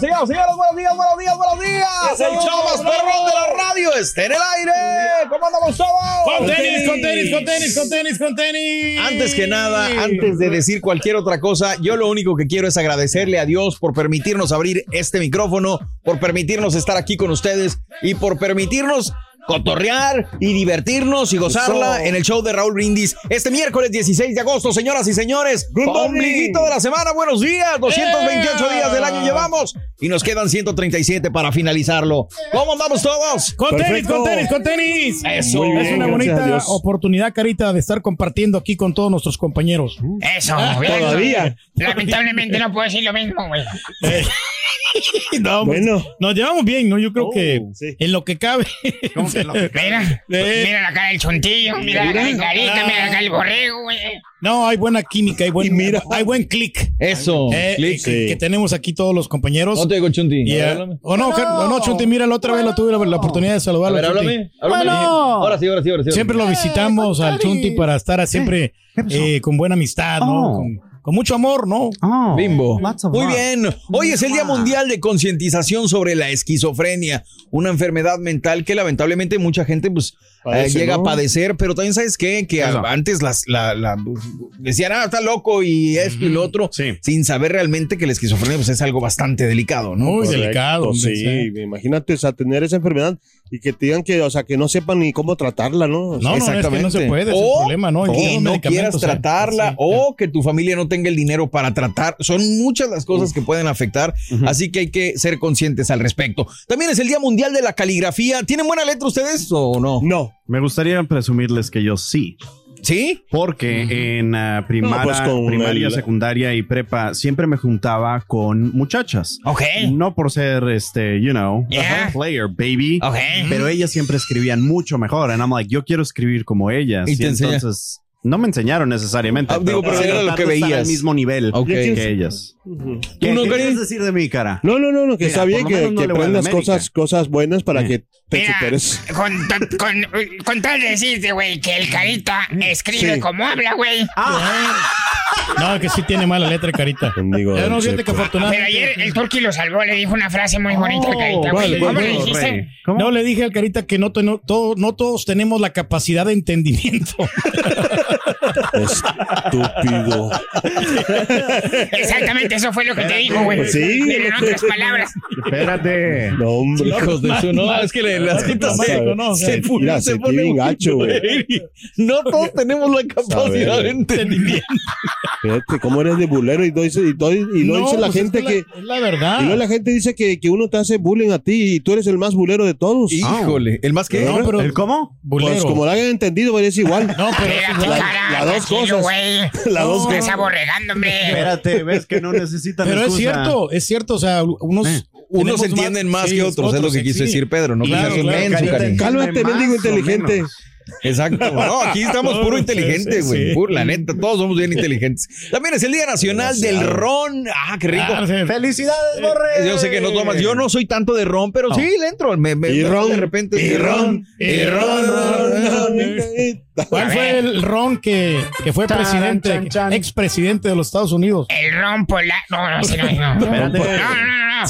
señoras, señores, buenos días, buenos días, buenos días. El show más perrón de la radio está en el aire. ¿Cómo andamos todos? Con tenis, con tenis, con tenis, con tenis, con tenis. Antes que nada, antes de decir cualquier otra cosa, yo lo único que quiero es agradecerle a Dios por permitirnos abrir este micrófono, por permitirnos estar aquí con ustedes y por permitirnos cotorrear y divertirnos y gozarla en el show de Raúl Brindis este miércoles 16 de agosto, señoras y señores. Ombliguito de la semana, buenos días. 228 días del año llevamos y nos quedan 137 para finalizarlo. ¿Cómo andamos todos? Con tenis, con tenis, con tenis. Eso. es una bonita oportunidad, Carita, de estar compartiendo aquí con todos nuestros compañeros. Eso, Ah, bien. todavía. Lamentablemente no puedo decir lo mismo, güey. No, pues, nos llevamos bien, ¿no? Yo creo que Oh, en lo que cabe. Mira, mira la cara del chontillo, mira la cara del carita, mira la cara del borrego, güey. No, hay buena química, hay buen, hay buen click. Eso, Eh, click. que, Sí. que tenemos aquí todos los compañeros. No te digo, Chunti. A ver, eh, o no, Car- o no, Chunti, mira, la otra vez lo tuve la, la oportunidad de A saludarlo. ver, Chunti. háblame. háblame. Ahora sí, ahora sí, ahora sí. Siempre lo visitamos al Chunti para estar a- siempre eh, con buena amistad, ¿no? Oh. Con, con mucho amor, ¿no? Bimbo. Muy bien. Hoy es el Día Mundial de Concientización sobre la Esquizofrenia, una enfermedad mental que lamentablemente mucha gente pues eh, llega ¿no? a padecer, pero también sabes qué? que Eso. antes las, la, la- decían, ah, está loco y esto y lo otro, sin saber realmente que la esquizofrenia pues, es algo bastante delicado, ¿no? Correcto, Sí, imagínate, o sea, tener esa enfermedad y que te digan que, o sea, que no sepan ni cómo tratarla, ¿no? O sea, o Y que los no medicamentos, quieras eh. tratarla o que tu familia no tenga el dinero para tratar. Son muchas las cosas que pueden afectar, así que hay que ser conscientes al respecto. También es el Día Mundial de la Caligrafía. ¿Tienen buena letra ustedes o no? No. Me gustaría presumirles que yo sí. ¿Sí? Porque en ah, primaria, No, pues primaria el- secundaria y prepa siempre me juntaba con muchachas. Ok. No por ser este, you know, Yeah. player, baby. Ok. Pero ellas siempre escribían mucho mejor. And I'm like, yo quiero escribir como ellas. Y Y, te enseña- entonces no me enseñaron necesariamente. Ah, digo, pero sí era lo que veías. al mismo nivel Ok. que ellas. ¿Qué, no, ¿qué quieres decir de mí, cara? No, no, no, no, que Mira, está bien que, no que aprendas cosas, cosas buenas para que te Mira, superes. con, con, con tal de decirte, güey, que el carita escribe Sí. como habla, güey. No, que sí tiene mala letra, Carita. Ya no, fíjate que Pero afortunadamente. ayer el turqui lo salvó, le dijo una frase muy bonita al carita, ¿cuál, güey. cuál, ¿Cómo le dijiste? rey? No le dije al Carita que no, no, todo- no todos tenemos la capacidad de entendimiento. Estúpido. Exactamente, eso fue lo que te dijo, güey. Sí. Pero en otras palabras. Espérate. No, hombre. Hijos de su no, es que le, las citas se, Mira, se se pone tiene muy gacho, güey. No todos tenemos la capacidad de entendimiento. Fíjate cómo eres de bulero y, doy- y, doy- y lo No, dice la pues es gente que que. la- es la verdad. Y luego la gente dice que, que uno te hace bullying a ti y tú eres el más bulero de todos. Híjole, ¿el más que? No, pero ¿El cómo? bulero. Pues como lo hayan entendido, es igual. No, pero las dos cosas. güey. Las dos Estás cosas. aborregando, hombre. Espérate, ves que no necesitan Pero es cierto, es cierto. O sea, unos. Eh. Unos entienden más, sí, que otros, es lo que quiso sí. decir Pedro, no Claro, que seas un claro, menso. Cálmate, mendigo o inteligente. Exacto. No, aquí estamos puro inteligentes, güey. sí. Puro, La neta, todos somos bien inteligentes. También es el Día Nacional del Ron. Ah, qué rico. Ah, sí. ¡Felicidades, Borre! Yo sé que no tomas, yo no soy tanto de ron, pero sí le entro. Me, me- Y ron, de repente. y ron, y ron, ron, ron. ¿Cuál fue el Ron que, que fue Chan, presidente, chan, chan. expresidente de los Estados Unidos? El ron polar. No, no, ese no, no. No, no, no, no.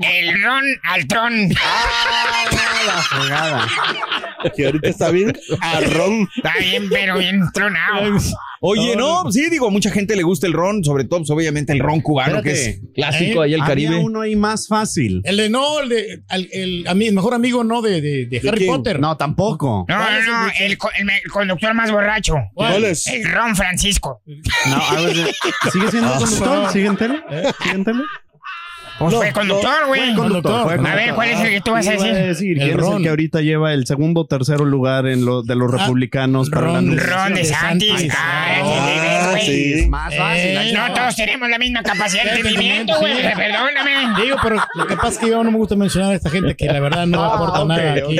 El ron Altrón. la fregada. Que ahorita está bien arrón. Está bien, pero bien tronado. Oye, no, sí, digo, a mucha gente le gusta el ron, sobre todo, pues, obviamente, el ron cubano, que es Espérate. clásico ¿Eh? ahí el Había Caribe. uno ahí más fácil. El de no, el de al- el, a mí, el mejor amigo no de, de, de Harry quién? Potter. No, tampoco. No, ¿Cuál es no, no. el- El, co- el me- el conductor más borracho. ¿Cuál es? El ron Francisco. No, I was- ¿Sigue siendo conductor? ¿Sigue en tele? ¿Sigue en tele? Pues fue conductor, güey. A ver, ¿cuál es el que tú vas a Iba decir? ¿Quién El es el que ahorita lleva el segundo o tercero lugar en lo, de los Ah, republicanos para Ron la de- Ron de Santis. Ah, Ah, güey. sí. Más fácil. Eh, No no. todos tenemos la misma capacidad de entendimiento, güey. sí. Perdóname. Digo, pero lo que pasa es que yo no me gusta mencionar a esta gente que la verdad no aporta ok, nada aquí.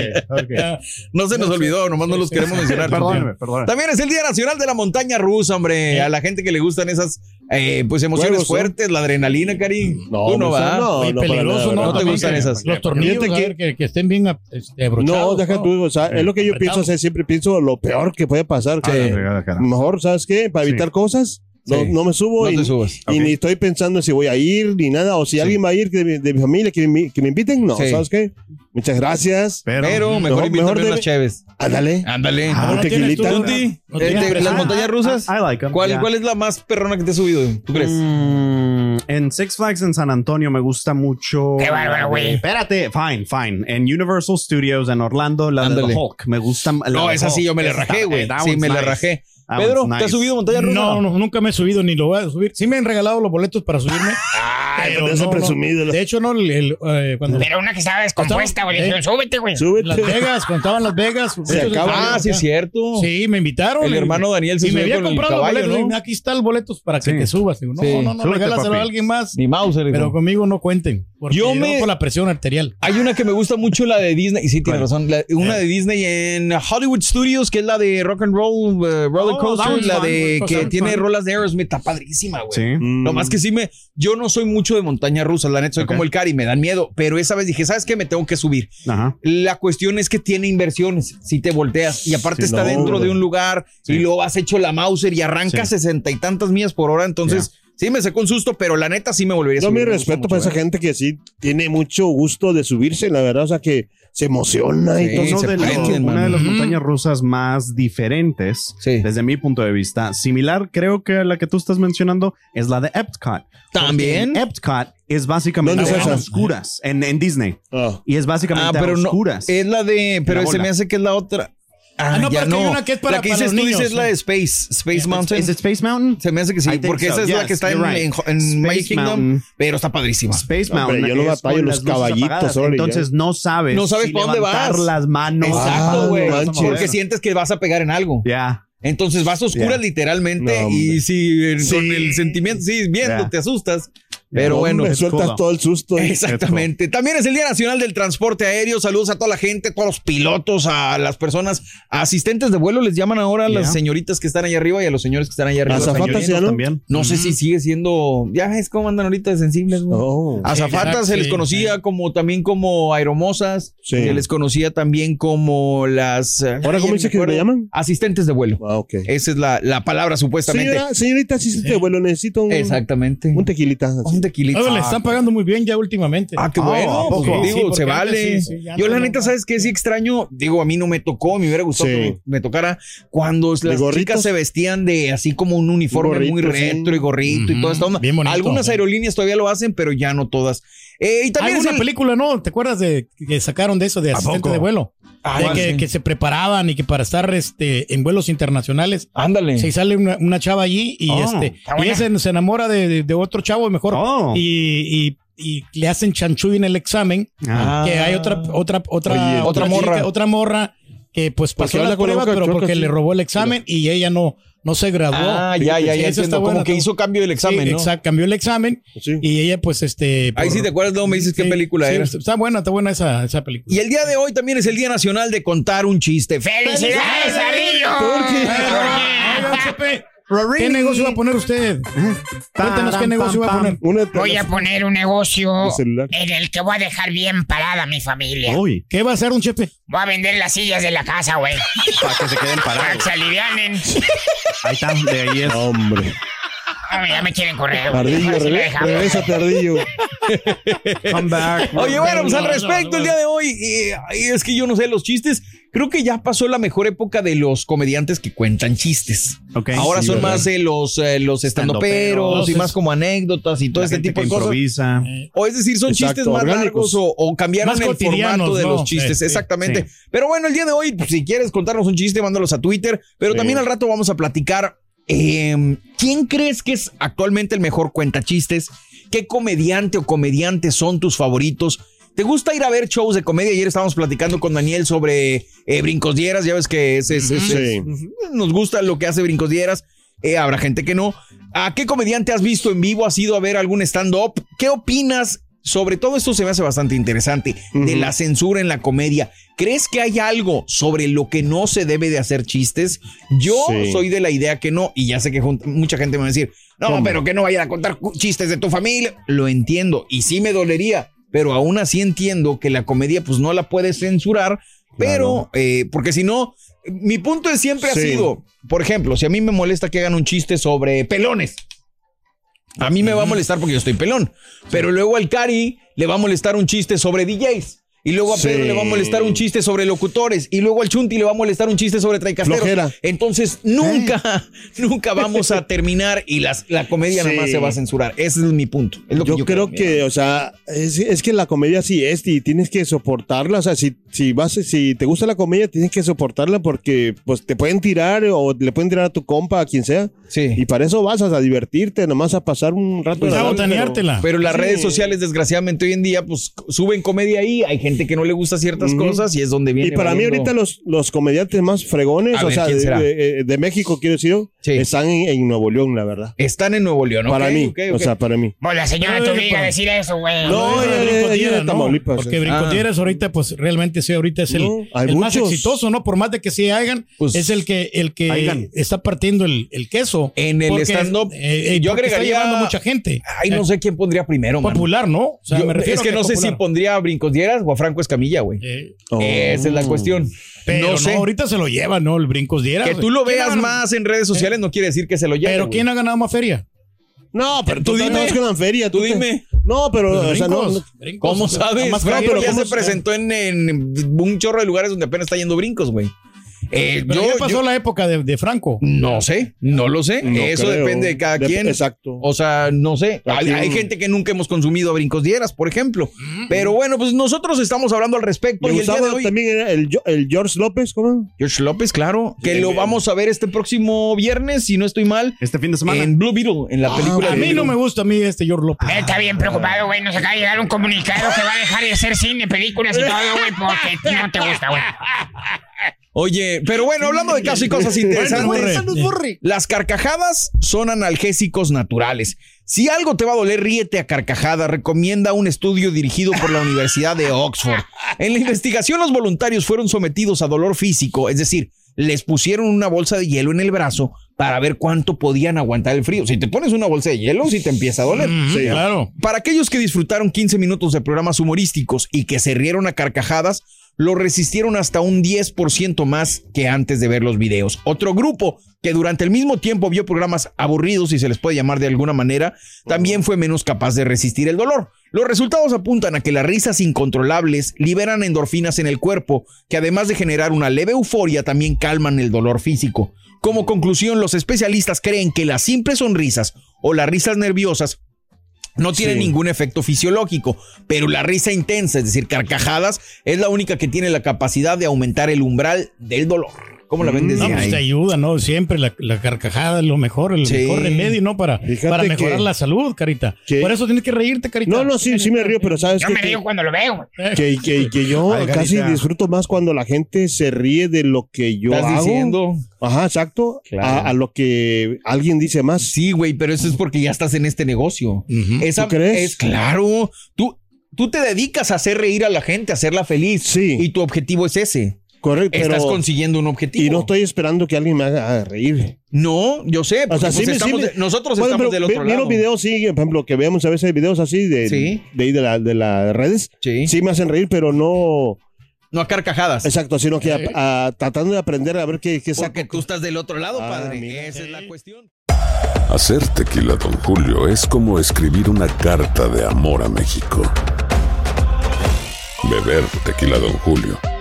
Ah, No se nos olvidó, nomás no los sí, queremos sí. mencionar. Perdóname, perdóname. También es el Día Nacional de la Montaña Rusa, hombre. A la gente que le gustan esas eh, pues emociones fuertes, la adrenalina, Cari. No, Tú no pues, va. no, Muy no, peligroso, ¿no? ¿No te gustan que esas? Los tornillos, Fíjate a que- ver, que, que estén bien este, abrochados. No, deja tú, o sea, es lo que yo pienso, sea, siempre pienso lo peor que puede pasar. Ah, Que la fregada, cara. mejor, ¿sabes qué? Para Sí. evitar cosas, no, Sí. no me subo No y, subas. y Ok. ni estoy pensando si voy a ir ni nada, o si alguien va a ir de, mi- de mi familia que me, que me inviten, no, Sí. ¿sabes qué? Muchas gracias. Pero, Pero mejor Mejor- invítame mejor unas chéves. Ándale. Ándale. Ah, ¿no tequilita. tú? Tunti, ¿No eh, tienes de- las presión? montañas rusas. I like 'em, ¿Cuál, yeah. ¿Cuál es la más perrona que te has subido? ¿Tú crees? Mm, en Six Flags en San Antonio me gusta mucho. Qué bárbaro, güey. Espérate, fine, fine. En Universal Studios en Orlando, la de. The Hulk. Me gusta. la No, esa sí yo me la rajé, güey. Sí, me la rajé. That Pedro, ¿te has subido montaña rusa? No, no, nunca me he subido ni lo voy a subir. Sí me han regalado los boletos para subirme. Ay, pero pero no, no. presumido. De hecho, no, el, el, eh, cuando Pero una que estaba descompuesta, güey. Dijeron, súbete, güey. Súbete. Las Vegas, cuando estaba en Las Vegas. muchos acaba. Ah, sí, es cierto. Sí, me invitaron. El y- hermano Daniel se y me había con el comprado caballo, boletos. ¿no? y Aquí está el boletos para que Sí. te subas. Digo, no, Sí. no, no, Súbete, regálaselo a alguien más. Ni Mauser. Pero conmigo no cuenten. Porque Yo me- por la presión arterial. Hay una que me gusta mucho, la de Disney. Y sí, tiene razón. la- una de Disney en Hollywood Studios, que es la de Rock and Roll uh, Roller Oh, Coaster. la fun, de that que tiene fun. rolas de Aerosmith. Está padrísima, güey. Sí. Mm. No más que sí me. Yo no soy mucho de montaña rusa, la neta, soy como el Cari, me dan miedo. Pero esa vez dije, ¿sabes qué? Me tengo que subir. Ajá. La cuestión es que tiene inversiones si te volteas y aparte Sí, está no, dentro de un lugar Sí. y luego has hecho la Mauser y arranca Sí. sesenta y tantas millas por hora. Entonces, sí me sacó un susto, pero la neta sí me volvería a Yo subir. mi me gusta respeto para esa ¿eh? gente que sí tiene mucho gusto de subirse, la verdad, o sea, que se emociona y todo. Uno se de los- prenden, una de las montañas rusas más diferentes, Sí. desde mi punto de vista, similar, creo que a la que tú estás mencionando, es la de Epcot. También. Epcot es básicamente ¿Dónde es a oscuras, en, en Disney. Ah. Y es básicamente Ah, pero a no. oscuras. Es la de. Pero La se me hace que es la otra. Ah, Ah, no, ya pero que hay una que es para- la que para dices los tú niños, dices la de Space, Space Mountain. ¿Es Space Mountain? Se me hace que sí, porque so. esa es la que está en, right. en, en Space Magic Kingdom, Mountain. pero está padrísima. Space Hombre, Mountain. yo es batallo los caballitos, apagadas, órale, ya. Entonces no sabes. No sabes si pa' dónde vas. las manos. Exacto, güey. porque sientes que vas a pegar en algo. Ya. Entonces vas a oscuras literalmente No, y si eh, Sí. con el sentimiento, sí, viendo, te asustas. Pero No, bueno, Me sueltas todo el susto. Exactamente. También es el Día Nacional del Transporte Aéreo. Saludos a toda la gente, a todos los pilotos, a las personas, asistentes de vuelo, les llaman ahora a las señoritas que están allá arriba y a los señores que están allá arriba. Azafatas Señoritas. ya, ¿no? también. No sé si sigue siendo. Ya ves cómo andan ahorita de sensibles, güey. Oh. Azafatas se les sí, conocía como también como aeromosas. Sí. Se les conocía también como las. ¿Ahora cómo dice que le llaman? Asistentes de vuelo. Ah, ok. Esa es la, la palabra supuestamente. Señora, señorita, sí, sí, te vuelo, necesito un, Exactamente. un tequilita. Así. Un tequilito. Oye, le están pagando muy bien ya últimamente. Ah, qué bueno. ¿a pues, poco? digo, Sí, se vale. sí, sí, ya Yo la no, neta, ¿sabes qué? Sí extraño. Digo, a mí no me tocó, me hubiera gustado Sí. que me tocara cuando las gorritos? chicas se vestían de así como un uniforme muy Gorrito, retro y gorrito y toda esta onda. Bien bonito. Algunas aerolíneas todavía lo hacen, pero ya no todas. Eh, y Hay también es una el- película, ¿no? ¿Te acuerdas de que sacaron de eso de asistente de vuelo? Ah, que, Sí. que se preparaban y que para estar este, en vuelos internacionales. Ándale. Se sale una, una chava allí y Oh, este ella se, se enamora de, de- de otro chavo mejor Oh. y, y- y le hacen chanchuy en el examen Ah. que hay otra otra otra Oye, otra morra. otra morra que pues pasó la prueba pero porque le robó el examen y ella no no se graduó. Ah, ya, ya, ya. eso está entiendo. como que hizo cambio del examen, Sí, ¿no? exacto, cambió el examen Sí. y ella pues este Ahí por- sí te acuerdas, luego me dices qué Sí, película sí, era. Está buena, está buena esa, esa película. Y el día de hoy también es el Día Nacional de Contar un Chiste. ¡Felicidades! Oiga, Chepe, ¿Qué negocio va a poner usted? Cuéntanos qué negocio va a poner. Voy a poner un negocio en el que voy a dejar bien parada a mi familia. Uy, ¿Qué va a hacer un chepe? Voy a vender las sillas de la casa, güey. para que se queden Para que se alivianen. Ahí está, de ahí es. Hombre. Ah, ya me quieren correr. Ardillo, Ahora sí lo reve- dejamos. regrésate, Ardillo. Come back. Oye, bueno, pues al respecto, el día de hoy, es que yo no sé, los chistes, creo que ya pasó la mejor época de los comediantes que cuentan chistes. Ahora sí, son ¿verdad? más eh, los, eh, los estandoperos y más como anécdotas y todo La este tipo de cosas. improvisa. O es decir, son Exacto, chistes más orgánicos. largos o, o cambiaron Más el formato de ¿no? los chistes. Exactamente. sí. Pero bueno, el día de hoy, si quieres contarnos un chiste, mándalos a Twitter. Pero Sí. también al rato vamos a platicar. eh, ¿Quién crees que es actualmente el mejor cuentachistes? ¿Qué comediante o comediantes son tus favoritos? ¿Te gusta ir a ver shows de comedia? Ayer estábamos platicando con Daniel sobre eh, Brincos Dieras. Ya ves que es, es- es- Sí. es- nos gusta lo que hace Brincos Dieras. Eh, habrá gente que no. ¿A qué comediante has visto en vivo? ¿Has ido a ver algún stand-up? ¿Qué opinas? Sobre todo esto se me hace bastante interesante, de la censura en la comedia. ¿Crees que hay algo sobre lo que no se debe de hacer chistes? Yo Sí. soy de la idea que no, y ya sé que mucha gente me va a decir, no, ¿Cómo? pero que no vayan a contar chistes de tu familia. Lo entiendo, y sí me dolería, pero aún así entiendo que la comedia pues no la puedes censurar, pero, eh, porque si no, mi punto de siempre ha sido, por ejemplo, si a mí me molesta que hagan un chiste sobre pelones, a mí me va a molestar porque yo estoy pelón, pero luego al Cari le va a molestar un chiste sobre DJs. Y luego a Sí. Pedro le va a molestar un chiste sobre locutores. Y luego al Chunti le va a molestar un chiste sobre traicasteros. Flojera. Entonces, nunca, nunca vamos a terminar y las, la comedia nada más Sí. se va a censurar. Ese es mi punto. Es lo que Yo, creo que, o sea, es, es que la comedia sí es y tienes que soportarla. O sea, si, si vas, si te gusta la comedia, tienes que soportarla porque pues te pueden tirar o le pueden tirar a tu compa, a quien sea. Sí. Y para eso vas a divertirte, nomás a pasar un rato. Pues a botaneártela. Pero las Sí. redes sociales, desgraciadamente, hoy en día, pues suben comedia ahí. Hay gente que no le gusta ciertas cosas y es donde viene. Y para mí ahorita los, los comediantes más fregones, A o ver, sea, ¿quién de, será? de- de México, quiero decir, Sí. están en, en Nuevo León, la verdad. Están en Nuevo León, ¿ok? para mí, o sea, para mí. Pues la señora No, no, a no. decir eso, güey. No, No, ya- de ¿no? Tamaulipas, Porque sí. Brinco Ah. Dieras ahorita, pues realmente sí, ahorita es el, No, el más exitoso, ¿no? Por más de que sí hagan, Pues- es el que, el que está partiendo el, el queso. En el stand-up, eh, eh, yo agregaría- mucha gente. Ay, no Eh, sé quién pondría primero. Popular, ¿no? O sea, Yo- me refiero es que no sé si pondría Brincos Dieras o a Franco Escamilla, güey. Eh, Oh. Esa es la cuestión. pero no, no ahorita se lo lleva, ¿no? El Brincos Dieras. Que tú lo ¿Quién ha veas más en redes sociales no quiere decir que se lo lleve. Pero. ¿quién ha ganado más feria? No, pero Tú tú dime. que feria. Tú te- dime. No, pero, o sea, no, brincos, no- brincos, ¿Cómo sabes? más Franco ya ¿cómo se presentó en, en un chorro de lugares donde apenas está yendo brincos, güey. Eh, Pero yo, ya pasó yo- la época de, de Franco. no sé, no lo sé. No Eso creo. depende de cada quien. exacto. O sea, no sé. Hay, gente que nunca hemos consumido a brincos dieras, por ejemplo. Pero bueno, pues nosotros estamos hablando al respecto. Me y el día de gustaba hoy, también era el, George López, ¿cómo? George López, claro, que Bien, lo vamos a ver este próximo viernes, si no estoy mal, Este fin de semana. en Blue Beetle, en la película A mí no me gusta a mí este George López. Él está bien preocupado, güey. Nos acaba de llegar un comunicado que va a dejar de hacer cine, películas y todo, güey, porque no te gusta, güey. Oye, pero bueno, hablando de casos y cosas interesantes. Burre. Las carcajadas son analgésicos naturales. Si algo te va a doler, ríete a carcajadas. Recomienda un estudio dirigido por la Universidad de Oxford. En la investigación, los voluntarios fueron sometidos a dolor físico, es decir, les pusieron una bolsa de hielo en el brazo para ver cuánto podían aguantar el frío. Si te pones una bolsa de hielo, sí te empieza a doler. Sí, claro. Para aquellos que disfrutaron 15 minutos de programas humorísticos y que se rieron a carcajadas, lo resistieron hasta un 10% más que antes de ver los videos. Otro grupo que durante el mismo tiempo vio programas aburridos, si se les puede llamar de alguna manera, también fue menos capaz de resistir el dolor. Los resultados apuntan a que las risas incontrolables liberan endorfinas en el cuerpo, que además de generar una leve euforia, también calman el dolor físico. Como conclusión, los especialistas creen que las simples sonrisas o las risas nerviosas no tienen Sí. ningún efecto fisiológico, pero la risa intensa, es decir, carcajadas, es la única que tiene la capacidad de aumentar el umbral del dolor. ¿Cómo la ven desde No, pues ahí? te ayuda, ¿no? Siempre la, la carcajada es lo mejor, el Sí. mejor remedio, ¿no? Para, Fíjate para mejorar que- la salud, Carita. que- Por eso tienes que reírte, Carita. No, no, sí, sí me río, pero ¿sabes Yo qué? me río cuando lo veo. Que, que, que yo Ay, casi disfruto más cuando la gente se ríe de lo que yo ¿Estás hago. diciendo? Ajá, exacto. Claro. A, a lo que alguien dice más. Sí, güey, pero eso es porque ya estás en este negocio. Esa, ¿Tú crees? Es claro. Tú, tú te dedicas a hacer reír a la gente, a hacerla feliz. Sí. Y tu objetivo es ese. Correcto, pero... Estás consiguiendo un objetivo. Y no estoy esperando que alguien me haga reír. No, yo sé. O porque, sea, pues, sí me- sí estamos me- de- nosotros Bueno, estamos del otro vi lado. los videos, sí, por ejemplo, que vemos a veces videos así de, Sí. de ahí de, la, de las redes. Sí. Sí me hacen reír, pero no... No a carcajadas. Exacto, sino que a- a- tratando de aprender a ver qué, qué saco. Porque tú estás del otro lado, Ah, padre. mira. Esa es la cuestión. Hacer tequila, Don Julio, es como escribir una carta de amor a México. Beber tequila, Don Julio,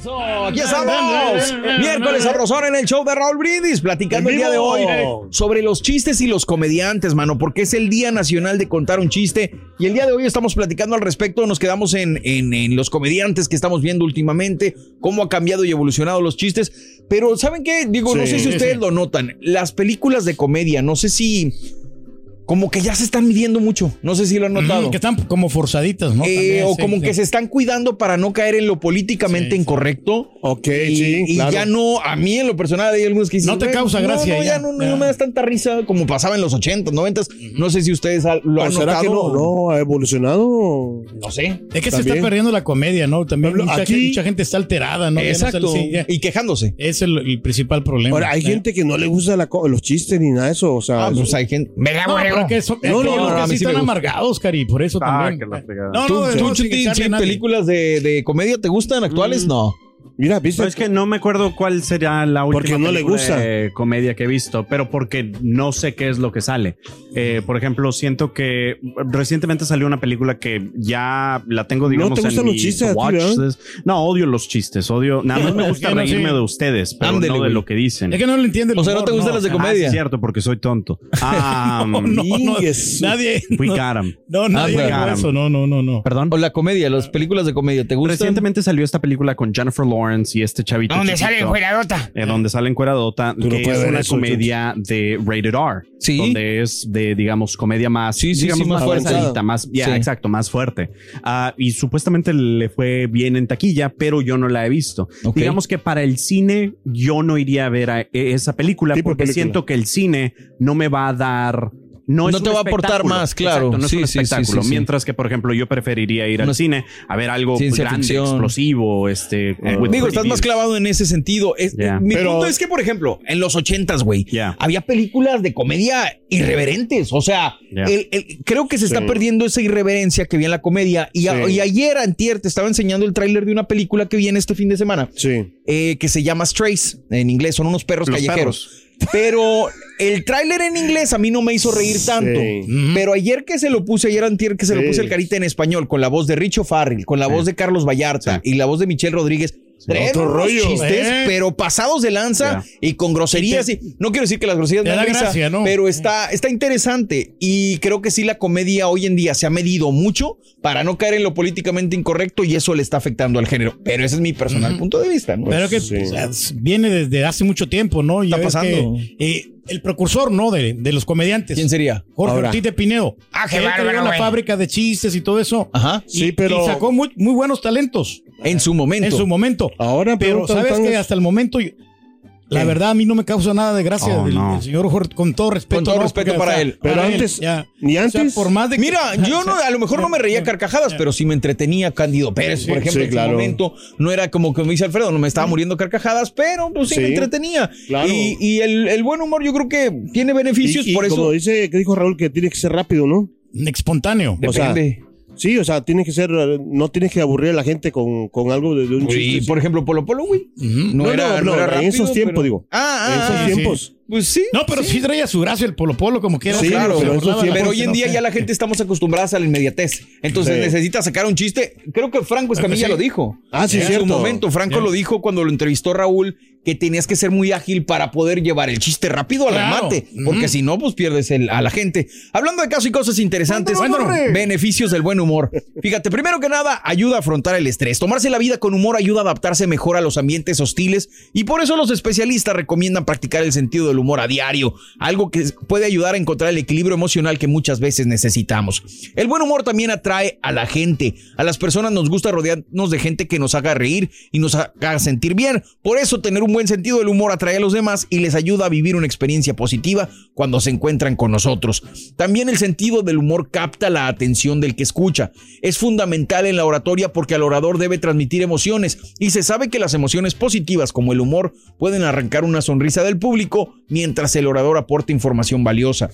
Eso, aquí estamos. Miércoles sabrosón en el show de Raúl Brindis, platicando el día de hoy sobre los chistes y los comediantes, mano, porque es el Día Nacional de Contar un Chiste. Y el día de hoy estamos platicando al respecto. Nos quedamos en, en- en los comediantes que estamos viendo últimamente, cómo ha cambiado y evolucionado los chistes. Pero, ¿saben qué? Digo, no sé si ustedes sí. lo notan. Las películas de comedia, no sé si. Como que ya se están midiendo mucho. No sé si lo han notado. Mm, que están como forzaditas, ¿no? Eh, También, o sí, como sí. que se están cuidando para no caer en lo políticamente Sí, sí. incorrecto. Ok, y, sí, y claro. ya no, a mí en lo personal hay algunos que dicen, No te "Güey, causa gracia No, ya, ya. no, no, Ya. no me das tanta risa como pasaba en los 80, 90. No sé si ustedes lo ¿O han será notado. que no, no ha evolucionado? No sé. Es que se está perdiendo la comedia, ¿no? También mucha, aquí- gente, mucha gente está alterada, ¿no? Exacto. sale- y quejándose. Es el, el principal problema. Ahora, hay gente que no le gusta la los chistes ni nada de eso. O sea, Ah, pues hay gente. ¿Verdad, No, borrego? Que No, no, no, mí sí están amargados, Cari, por eso Ah, también. que la fregada. No, ¿Tú, no, tú, no, películas de, de comedia te gustan actuales? No. Mira, viste. No, es que no me acuerdo cuál sería la última Porque no le gusta. de comedia que he visto, pero porque no sé qué es lo que sale. Eh, por ejemplo, siento que recientemente salió una película que ya la tengo, digamos, te gustan en los mi chistes a ti. No, odio los chistes, odio. Nada más me gusta Ya no, reírme sí. de ustedes, pero Ándele, no de lo que dicen. Es que no le entiende el O sea, ¿no te gustan las de Ah, sí, comedia? es cierto, porque soy tonto. Ah, No, no, no. Nadie. We no, got no, nadie Ah, claro. eso. No, no, no, no. Perdón. O la comedia, las películas de comedia, ¿te gustan? Recientemente salió esta película con Jennifer Lawrence y este chavito. ¿Dónde chiquito, sale Encueradota? eh, donde sale encueradota, Tú que es una eso, comedia de rated R. Sí. Donde es de, digamos, comedia más, Sí, sí, digamos, sí, más más fuerte. más, ya, Sí. exacto, más fuerte. Ah, y supuestamente le fue bien en taquilla, pero yo no la he visto. Digamos que para el cine yo no iría a ver a- e- esa película porque película. siento que el cine no me va a dar no, es No un te va a aportar más, claro. Exacto, no es un sí, sí, espectáculo. sí, sí. Mientras que, por ejemplo, yo preferiría ir Una al cine a ver algo ciencia grande, ficción. explosivo, este. with Digo, estás más clavado en ese sentido. Es-. Mi Pero- punto es que, por ejemplo, en los ochentas, güey, había películas de comedia irreverentes. O sea, Ya. el- el- creo que se está Sí. perdiendo esa irreverencia que había en la comedia. Y, a- y ayer, antier, te estaba enseñando el tráiler de una película que viene este fin de semana. Sí. eh, que se llama Strays, en inglés, son unos perros Los callejeros. Pero el tráiler en inglés a mí no me hizo reír tanto, pero ayer que se lo puse, ayer antier que se lo puse el carita en español, con la voz de Richo Farrell, con la voz de Carlos Vallarta y la voz de Michelle Rodríguez, traen Otro rollo. chistes, Eh. pero pasados de lanza y con groserías. Y Y no quiero decir que las groserías da risa, gracia, ¿no? pero está, está interesante y creo que sí la comedia hoy en día se ha medido mucho para no caer en lo políticamente incorrecto y eso le está afectando al género. Pero ese es mi personal punto de vista. ¿no? Pero que o sea, viene desde hace mucho tiempo, ¿no? Ya Está pasando. que, eh, el precursor, ¿no? De, de los comediantes. ¿Quién sería? Jorge Ahora. Ortiz de Pinedo. Ah, qué bárbaro, la güey. fábrica de chistes y todo eso. Ajá. Y, Sí, pero- y sacó muy, muy buenos talentos En su momento. en su momento. Ahora, Pero sabes tan- que hasta el momento, yo- la verdad a mí no me causa nada de gracia Oh, del, no. señor Jorge, con todo respeto. Con todo ¿no? respeto Porque, para o sea, él. Pero antes- ni o sea, antes- por más de que- Mira, yo no, a lo mejor no me reía carcajadas, pero sí me entretenía Cándido Pérez, por ejemplo, sí, en claro. su momento. No era como que me dice Alfredo, no me estaba muriendo carcajadas, pero pues sí, me entretenía. claro. Y, y el, el buen humor yo creo que tiene beneficios, Y- y por eso Como dice, que dijo Raúl, que tiene que ser rápido, ¿no? espontáneo. O sea, depende. Sí, o sea, tiene que ser, no tienes que aburrir a la gente con, con algo de, de un y chiste. por ejemplo, Polo Polo, güey. No, No, era, no, era en rápido, esos tiempos, pero- digo. Ah, En ah, esos ah, tiempos. sí. Pues sí. No, pero sí. traía su gracia el Polo Polo, como quiera. Sí, claro, pero eso sí, Pero hoy en día ya la gente estamos acostumbradas a la inmediatez. Entonces Sí. necesita sacar un chiste. Creo que Franco Escamilla Sí. lo dijo. Ah, sí, en cierto. su momento, Franco Sí. lo dijo cuando lo entrevistó Raúl, que tenías que ser muy ágil para poder llevar el chiste rápido al Claro. remate. Porque Ujú. si no, pues pierdes el- a la gente. Hablando de casos y cosas interesantes, cuéntalo. beneficios del buen humor. Fíjate, primero que nada, ayuda a afrontar el estrés. Tomarse la vida con humor ayuda a adaptarse mejor a los ambientes hostiles y por eso los especialistas recomiendan practicar el sentido del humor a diario, algo que puede ayudar a encontrar el equilibrio emocional que muchas veces necesitamos. El buen humor también atrae a la gente. A las personas nos gusta rodearnos de gente que nos haga reír y nos haga sentir bien. Por eso tener un buen sentido del humor atrae a los demás y les ayuda a vivir una experiencia positiva cuando se encuentran con nosotros. También el sentido del humor capta la atención del que escucha. Es fundamental en la oratoria porque al orador debe transmitir emociones y se sabe que las emociones positivas como el humor pueden arrancar una sonrisa del público mientras el orador aporta información valiosa.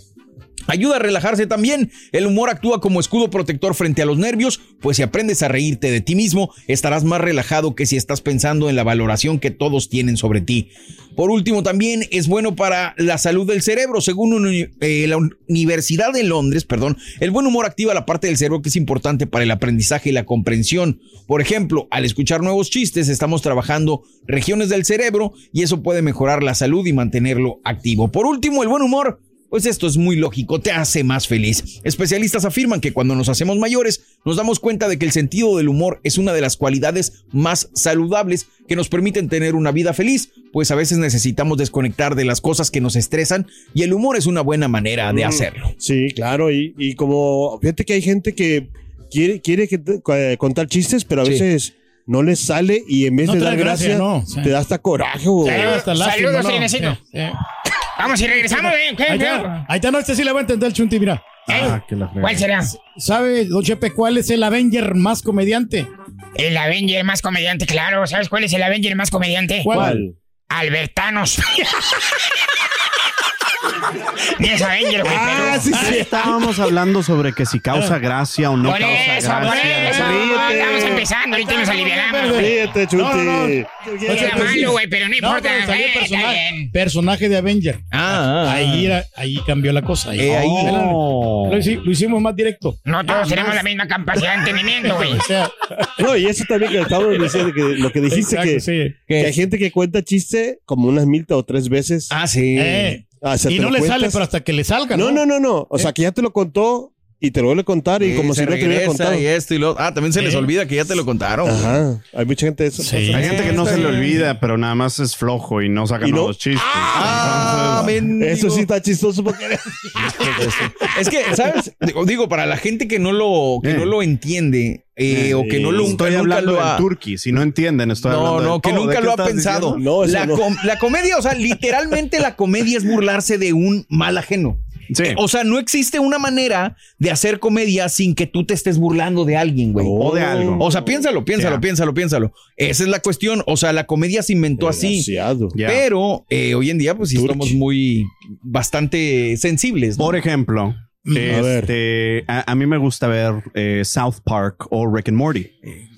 Ayuda a relajarse también. El humor actúa como escudo protector frente a los nervios, pues si aprendes a reírte de ti mismo, estarás más relajado que si estás pensando en la valoración que todos tienen sobre ti. Por último, también es bueno para la salud del cerebro. Según eh, la Universidad de Londres, perdón, el buen humor activa la parte del cerebro que es importante para el aprendizaje y la comprensión. Por ejemplo, al escuchar nuevos chistes, estamos trabajando regiones del cerebro y eso puede mejorar la salud y mantenerlo activo. Por último, el buen humor pues esto es muy lógico, te hace más feliz. Especialistas afirman que cuando nos hacemos mayores nos damos cuenta de que el sentido del humor es una de las cualidades más saludables que nos permiten tener una vida feliz, pues a veces necesitamos desconectar de las cosas que nos estresan y el humor es una buena manera de Mm. hacerlo. Sí, claro, y, y como, fíjate que hay gente que quiere, quiere que te- eh, contar chistes, pero a Sí. veces no les sale y en vez No de dar gracia, gracia, no, sí. te da hasta coraje. o- Sí, hasta lástima, Saludos, ¿no? Vamos y regresamos, ¿eh? ¿Qué, Ahí qué? está, ahí está, no, este sí le va a entender el chunti, mira. Ah, que la fregada. ¿Cuál será? ¿Sabe, don Chepe, cuál es el Avenger más comediante? El Avenger más comediante, claro. ¿Sabes cuál es el Avenger más comediante? ¿Cuál? Albertanos. Ni es Avenger, güey, Ah, pero... sí, Ah, sí. Estábamos hablando sobre que si causa gracia o no por causa eso, por gracia. eso. Ríete. Estamos empezando, ahorita nos aliviamos. Ríete, Chuti. No, no, no. Era malo, güey, pero no No, importa. pero eh, personaje, de Avenger. Ah, ah, Ahí, era, ahí cambió la cosa. Ahí, Eh, ahí. Oh. Lo, lo hicimos más directo. No todos tenemos la misma capacidad de entendimiento, güey. O sea, No, y eso también que estamos diciendo, que lo que dijiste, exacto, que, sí. que hay gente que cuenta chiste como unas mil o tres veces. Ah, sí. Eh, Ah, o sea, y no le cuentas. sale, pero hasta que le salga. No, no, no, no. O sea, que ya te lo contó y te lo vuelve a contar y Sí, como si no te hubiera contado. y esto y lo Ah, también se les olvida que ya te lo contaron. Ajá. Hay mucha gente de eso. Sí. Hay gente que no se le olvida, pero nada más es flojo y no saca Y no- nuevos chistes. Ah, mendigo. Eso sí está chistoso porque Es que, ¿sabes? Digo, digo, para la gente que no lo, que Eh. no lo entiende eh, o que no lo, Estoy nunca hablando lo del ha... turkey. Si no entienden, estoy No, hablando no, que ¿de nunca lo ha pensado. No, la, no. com- la comedia, o sea, literalmente la comedia es burlarse de un mal ajeno. Sí. O sea, no existe una manera de hacer comedia sin que tú te estés burlando de alguien, güey. O de algo. O sea, piénsalo, piénsalo, piénsalo, piénsalo. Esa es la cuestión. O sea, la comedia se inventó así. Pero eh, hoy en día, pues sí Turch. estamos muy bastante sensibles. ¿no? Por ejemplo, Este, a, a mí me gusta ver eh, South Park o Rick and Morty.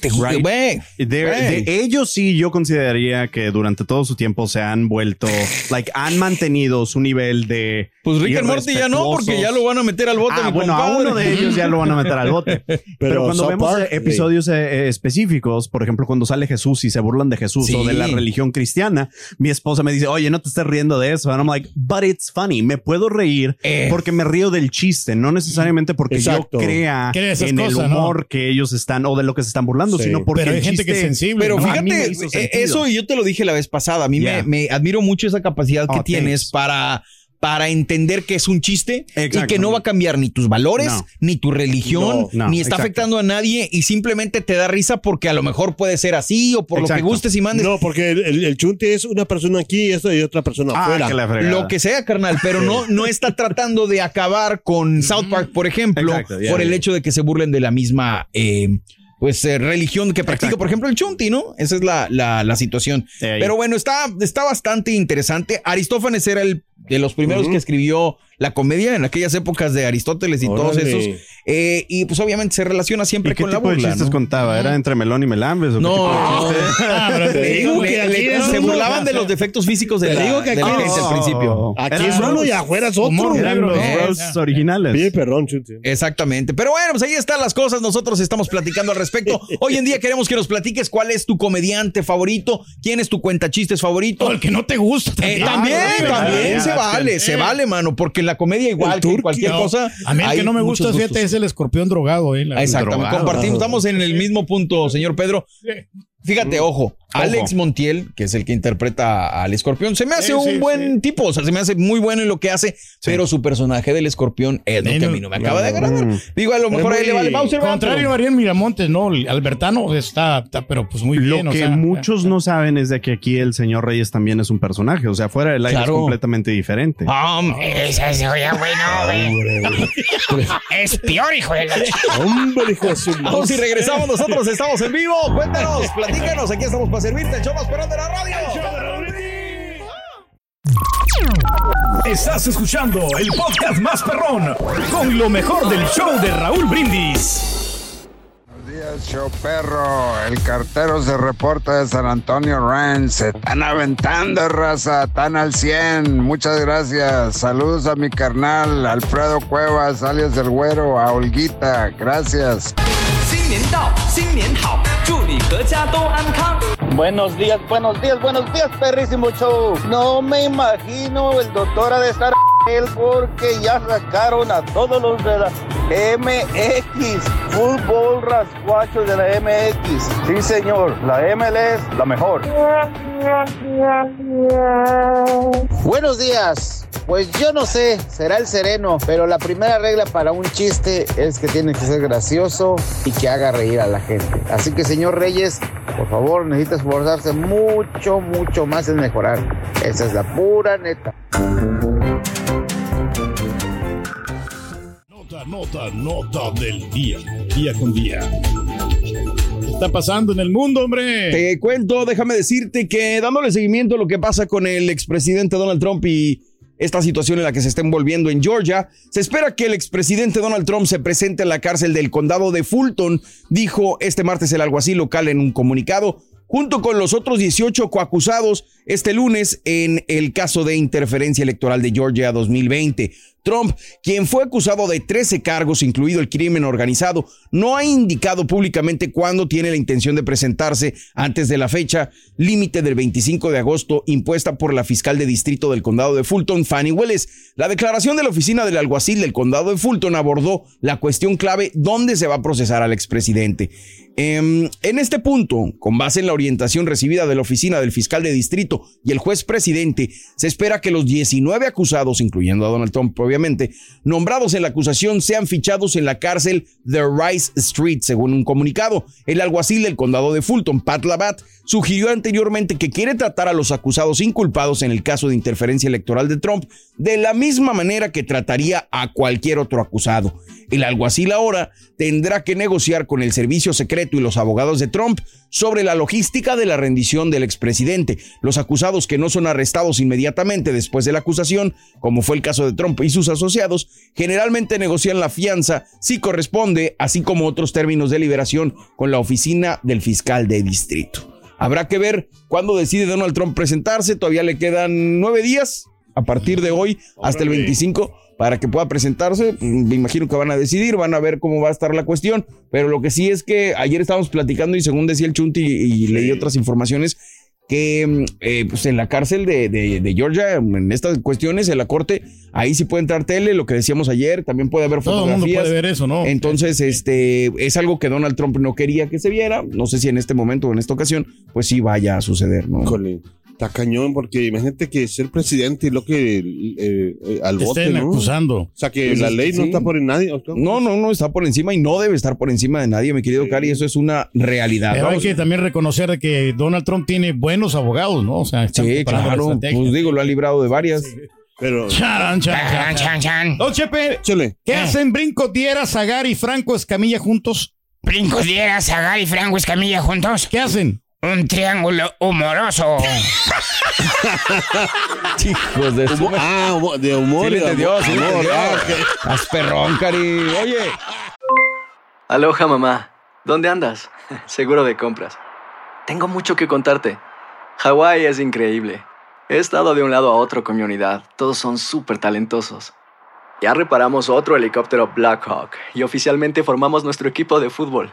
Right. Güey, De, güey. de ellos sí yo consideraría que durante todo su tiempo se han vuelto, like, han mantenido su nivel de. Pues Rick and Morty ya no, porque ya lo van a meter al bote. Ah, bueno, a compadre. uno de ellos ya lo van a meter al bote. Pero, cuando South vemos Park, eh, episodios eh, eh, específicos, por ejemplo, cuando sale Jesús y se burlan de Jesús Sí. o de la religión cristiana, mi esposa me dice, oye, no te estés riendo de eso. And I'm like, but it's funny. Me puedo reír Eh. porque me río del chiste, no necesariamente porque Exacto. yo crea en el humor que ellos están o de lo que se están burlando, Sí. sino porque Pero hay el gente que es sensible. Pero ¿no? fíjate, eh, eso y yo te lo dije la vez pasada. A mí Yeah. me, me admiro mucho esa capacidad que Oh, tienes thanks. para, para entender que es un chiste y que no va a cambiar ni tus valores, No. ni tu religión, No, no, ni está exacto. afectando a nadie y simplemente te da risa porque a lo mejor puede ser así o por lo que gustes y mandes. No, porque el, el, el chunte es una persona aquí y esto y otra persona Ah, afuera. que. Lo que sea, carnal, pero no, no está tratando de acabar con South Park, por ejemplo, Exacto, ya, por el ya. hecho de que se burlen de la misma eh, pues eh, religión que practica, Exacto. por ejemplo, el Chunti, ¿no? Esa es la, la, la situación. Pero bueno, está, está bastante interesante. Aristófanes era el de los primeros que escribió la comedia en aquellas épocas de Aristóteles y todos esos. Eh, y pues obviamente se relaciona siempre ¿Y qué con la tipo de burla. chistes ¿no? contaba? ¿Era entre melón y melambes? ¿o qué No, se burlaban de los defectos físicos de la, digo que de la aquí al principio. Aquí es uno y afuera es otro. Humor Eran los originales. Bien, perrón, chunte. Exactamente. Pero bueno, pues ahí están las cosas. Nosotros estamos platicando al respecto. Hoy en día queremos que nos platiques cuál es tu comediante favorito, quién es tu cuenta chistes favorito. O el que no te gusta Eh, también. también, se vale, se vale, mano, porque en la comedia igual que en cualquier No, cosa. A mí el que no me gusta, fíjate, es el escorpión drogado. Eh, la- Exactamente, drogado. compartimos, estamos en el mismo punto, señor Pedro. Fíjate, ojo, Alex Montiel, que es el que interpreta al escorpión, se me hace Sí, un sí, buen tipo, o sea, se me hace muy bueno en lo que hace, pero su personaje del escorpión es lo que a mí no me acaba de agradar. Digo, a lo mejor Es ahí le vale ¿verdad? Contrario a Ariel Miramontes, ¿no? El Albertano está, está, pero pues muy Lo bien. o que sea, muchos no saben es de que aquí el señor Reyes también es un personaje. O sea, fuera del aire Claro. es completamente diferente. Ah, Esa es, oye, bueno. Es peor, hijo de la Hombre, hijo de su Vamos y regresamos, nosotros estamos en vivo. Cuéntanos, platícanos, aquí estamos para servirte, el show más perrón de la radio. Estás escuchando el podcast más perrón con lo mejor del show de Raúl Brindis. Buenos días, show perro. El cartero se reporta de San Antonio Ranch. Se están aventando, raza. Están al 100. Muchas gracias. Saludos a mi carnal, Alfredo Cuevas, alias El Güero, a Olguita. Gracias. Buenos días, buenos días, buenos días, perrísimo show. No me imagino el doctor ha de estar porque ya sacaron a todos los de la MX, fútbol rascuacho de la MX. Sí, señor, la MLS, la mejor. Buenos días. Pues yo no sé, será el sereno, pero la primera regla para un chiste es que tiene que ser gracioso y que haga reír a la gente. Así que, señor Reyes, por favor, necesita esforzarse mucho, mucho más en mejorar. Esa es la pura neta. Nota, nota, del día. Día con día. ¿Qué está pasando en el mundo, hombre? Te cuento, déjame decirte que dándole seguimiento a lo que pasa con el expresidente Donald Trump y esta situación en la que se está envolviendo en Georgia, se espera que el expresidente Donald Trump se presente en la cárcel del condado de Fulton, dijo este martes el alguacil local en un comunicado, junto con los otros 18 coacusados este lunes en el caso de interferencia electoral de Georgia 2020. Trump, quien fue acusado de 13 cargos, incluido el crimen organizado, no ha indicado públicamente cuándo tiene la intención de presentarse antes de la fecha límite del 25 de agosto impuesta por la fiscal de distrito del condado de Fulton, Fanny Willis. La declaración de la oficina del alguacil del condado de Fulton abordó la cuestión clave dónde se va a procesar al expresidente. Em, en este punto, con base en la orientación recibida de la oficina del fiscal de distrito y el juez presidente, se espera que los 19 acusados, incluyendo a Donald Trump, obviamente, nombrados en la acusación, sean fichados en la cárcel de Rice Street, según un comunicado. El alguacil del condado de Fulton, Pat Labatt, sugirió anteriormente que quiere tratar a los acusados inculpados en el caso de interferencia electoral de Trump de la misma manera que trataría a cualquier otro acusado. El alguacil ahora tendrá que negociar con el servicio secreto y los abogados de Trump sobre la logística de la rendición del expresidente. Los acusados que no son arrestados inmediatamente después de la acusación, como fue el caso de Trump y sus asociados, generalmente negocian la fianza si corresponde, así como otros términos de liberación con la oficina del fiscal de distrito. Habrá que ver cuándo decide Donald Trump presentarse. Todavía le quedan nueve días a partir de hoy hasta el 25 para que pueda presentarse. Me imagino que van a decidir, van a ver cómo va a estar la cuestión. Pero lo que sí es que ayer estábamos platicando y según decía el Chunti y, leí otras informaciones, que eh, pues en la cárcel de, de- de Georgia, en estas cuestiones, en la corte, ahí sí puede entrar tele, lo que decíamos ayer, también puede haber Todo el mundo fotografías. puede ver eso, ¿no? Entonces, este, es algo que Donald Trump no quería que se viera. No sé si en este momento o en esta ocasión, pues sí vaya a suceder, ¿no? Híjole, está cañón porque imagínate que ser presidente y lo que eh, eh, al Te bote, estén ¿no? acusando. O sea que Pues la es ley no sí. está por nadie. No, no, no está por encima y no debe estar por encima de nadie, mi querido Cari. Eso es una realidad. Pero hay Vamos- que también reconocer de que Donald Trump tiene buenos abogados, ¿no? O sea, están Sí, preparando la claro. estrategia. Pues digo, lo ha librado de varias. Pero. Charan, charan, Chan, chan, chan. Don Chepe, ¿qué hacen Brinco Diera, Zagar y Franco Escamilla juntos? Brinco Diera, Zagar y Franco Escamilla juntos. ¿Qué hacen? Un triángulo humoroso. Hijos de su- Ah, humo- de humor. Sí le y de entendió, sí amor. entendió. Ah. Haz perrón, Cari. Oye. Aloha mamá, ¿dónde andas? Seguro de compras. Tengo mucho que contarte. Hawái es increíble. He estado de un lado a otro con mi unidad. Todos son súper talentosos. Ya reparamos otro helicóptero Blackhawk y oficialmente formamos nuestro equipo de fútbol.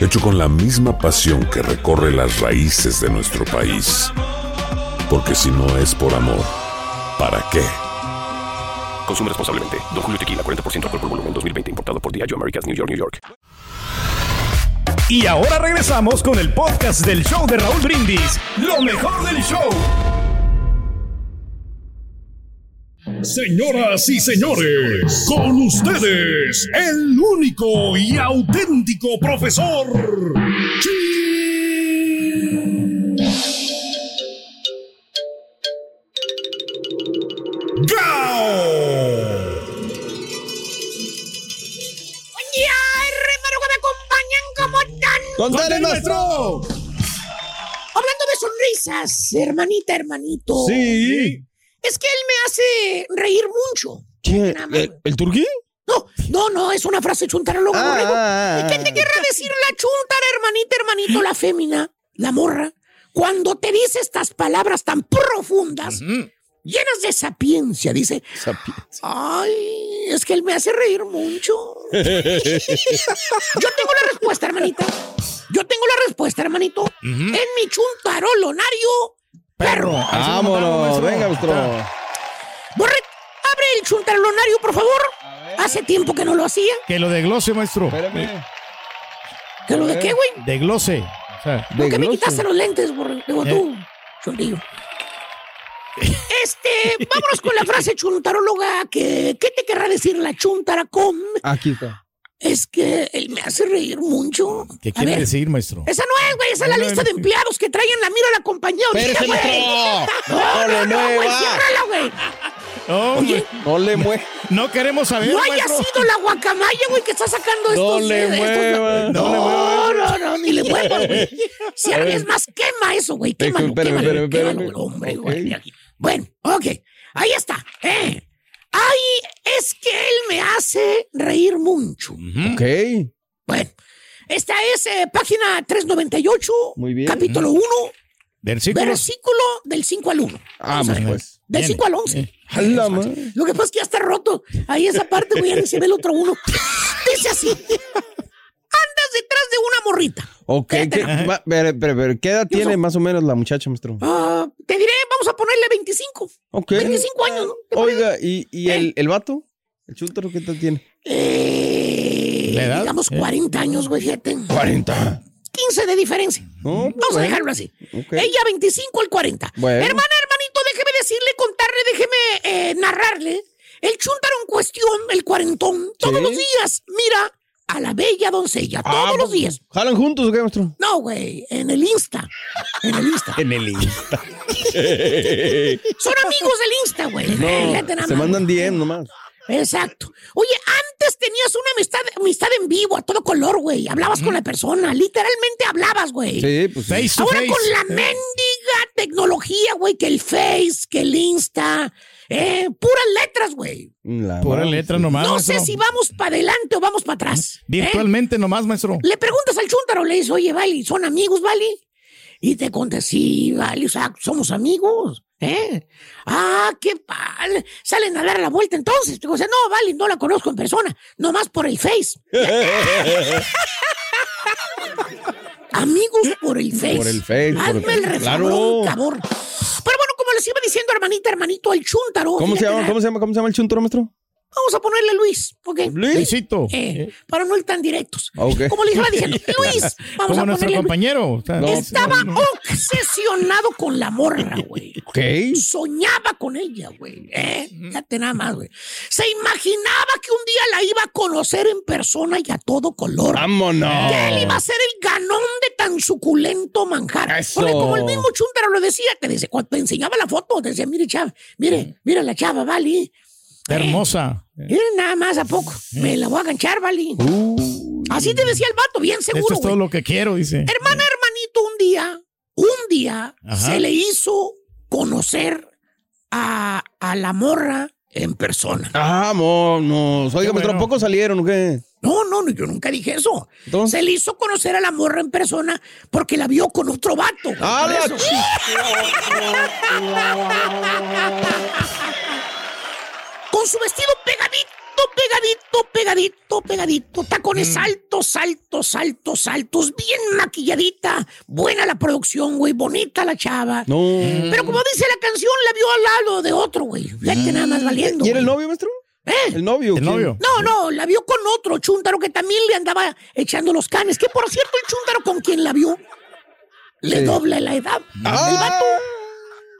hecho con la misma pasión que recorre las raíces de nuestro país. Porque si no es por amor, ¿para qué? Consume responsablemente. Don Julio Tequila, 40% alcohol por volumen, 2020. Importado por Diageo Americas, New York, New York. Y ahora regresamos con el podcast del show de Raúl Brindis. Lo mejor del show. Señoras y señores, con ustedes, el único y auténtico profesor. ¡Ya, hermano, que me acompañan como tan! ¡Contale, maestro! Hablando de sonrisas, hermanita, hermanito. Sí. Es que él me hace reír mucho. ¿Quién? ¿El, el turquí? No, no, no, es una frase chuntaróloga, Ah, borrego. ah, ah, ¿Qué te querrá decir la chuntara, hermanita, hermanito, la fémina, la morra? Cuando te dice estas palabras tan profundas, llenas de sapiencia, dice, ay, es que él me hace reír mucho. Yo tengo la respuesta, hermanita. Yo tengo la respuesta, hermanito. En mi chuntarolonario, perro. Vámonos, venga, maestro. Borre, abre el chuntarolonario, por favor. Hace tiempo que no lo hacía. Que lo desglose, maestro. ¿Que lo de qué, güey? Desglose. O sea, ¿Por qué me quitaste los lentes, borre? Digo, tú, Eh. chuntillo. Este, vámonos con la frase chuntaróloga que, ¿qué te querrá decir la chuntara con? Aquí está. Es que él me hace reír mucho. ¿Qué quiere ver, decir, maestro? Esa no es, güey, esa es la No, lista no, de empleados que traen la mira a la compañía. ahorita, güey. No, No le no, no, güey, mueva. ciérrala, güey. No le mueve. no queremos saber, No haya maestro. sido la guacamaya, güey, que está sacando No estos. le eh, estos- mueva. No, no, no, ni le muevas, güey. Si es más, quema eso, güey. Quémalo, Espérame, quémalo, espérame, quémalo, espérame. hombre, Ok. güey. Bueno, ok. Ahí está. Eh. Ay, es que él me hace reír mucho. Ok. Bueno, esta es eh, página 398, Muy bien. capítulo 1, Versículos. versículo del 5 al 1. Vamos, pues. Del Bien. 5 al 11. A la madre. Lo que pasa es que ya está roto. Ahí esa parte, güey, ya ni se ve el otro uno. Dice así. Andas detrás de una morrita. Ok, ¿qué, va- pero, pero- pero, ¿qué edad tiene más o menos la muchacha, maestro? Ah, te diré, vamos a ponerle 25. Ok. 25 años, ¿no? Oiga, ¿y, y el, el vato? ¿El chúntaro qué tal tiene? Eh, ¿La edad? digamos 40 años, güey, fíjate. 40. 15 de diferencia. No, pues Vamos a bueno. dejarlo así. Ok. Ella 25 al 40. Bueno. Hermana, hermanito, déjeme decirle, contarle, déjeme eh, narrarle. El chúntaro en cuestión, el cuarentón, todos los días, mira a la bella doncella, Ah, todos los días. ¿Jalan juntos o qué, maestro? No, güey, en el Insta. En el Insta. En el Insta. Son amigos del Insta, güey. No, se mandan 10 nomás. Exacto. Oye, antes tenías una amistad, amistad en vivo, a todo color, güey. Hablabas con la persona, literalmente hablabas, güey. Sí, pues sí. Face to Ahora face. con la mendiga tecnología, güey, que el Face, que el Insta, eh, puras letras, güey. La Pura madre, letra sí. nomás. No maestro. sé si vamos para adelante o vamos para atrás. ¿eh? Virtualmente nomás, maestro. Le preguntas al chúntaro, le dices, oye, Vali, ¿son amigos, Vali? Y te contesta, sí, Vali, o sea, somos amigos, ¿eh? Ah, qué pal. Salen a dar la vuelta entonces. Digo, o sea, no, Vali, no la conozco en persona, nomás por el Face. amigos por el Face. Por el Face, por Hazme el- el Claro. cabrón. Pero bueno, como les iba diciendo, hermanita, hermanito, el chúntaro. ¿Cómo se llama? ¿Cómo se llama? ¿Cómo se llama el chuntaro, maestro? Vamos a ponerle Luis, ¿ok? Luisito. Eh, para no ir tan directos. Ah, ok. Como les iba diciendo, Luis, vamos a nuestro ponerle. compañero. O sea, Estaba obsesionado con la morra, güey. Soñaba con ella, güey. ¿eh? Fíjate nada más, güey. Se imaginaba que un día la iba a conocer en persona y a todo color. ¡Vámonos! Que él iba a ser el ganón de tan suculento manjar. Eso. Porque como el mismo Chuntaro lo decía, te decía, cuando te enseñaba la foto, te decía, mire, chava, mire, mira la chava, vale. Hermosa. Mire nada más a poco. Me la voy a ganchar, vale. Así te decía el vato, bien Esto seguro, es todo lo que quiero, dice. Hermana, hermanito, un día, un día, Ajá. se le hizo conocer a, a la morra en persona. Vámonos. Oiga, Qué maestro, ¿a bueno. poco salieron o qué? No, no, no, yo nunca dije eso. Se le hizo conocer a la morra en persona porque la vio con otro vato. ¡Ah, por la eso. Con su vestido pegadito, pegadito, pegadito, pegadito. Tacones altos, altos, altos, altos. Bien maquilladita. Buena la producción, güey. Bonita la chava. No. Pero como dice la canción, la vio al lado de otro, güey. Fíjate nada más valiendo. ¿Y era el novio, maestro? ¿Eh? ¿El novio? ¿quién? No, no, la vio con otro chúntaro que también le andaba echando los canes. Que por cierto, el chúntaro con quien la vio le Sí. dobla la edad. Ah. El vato.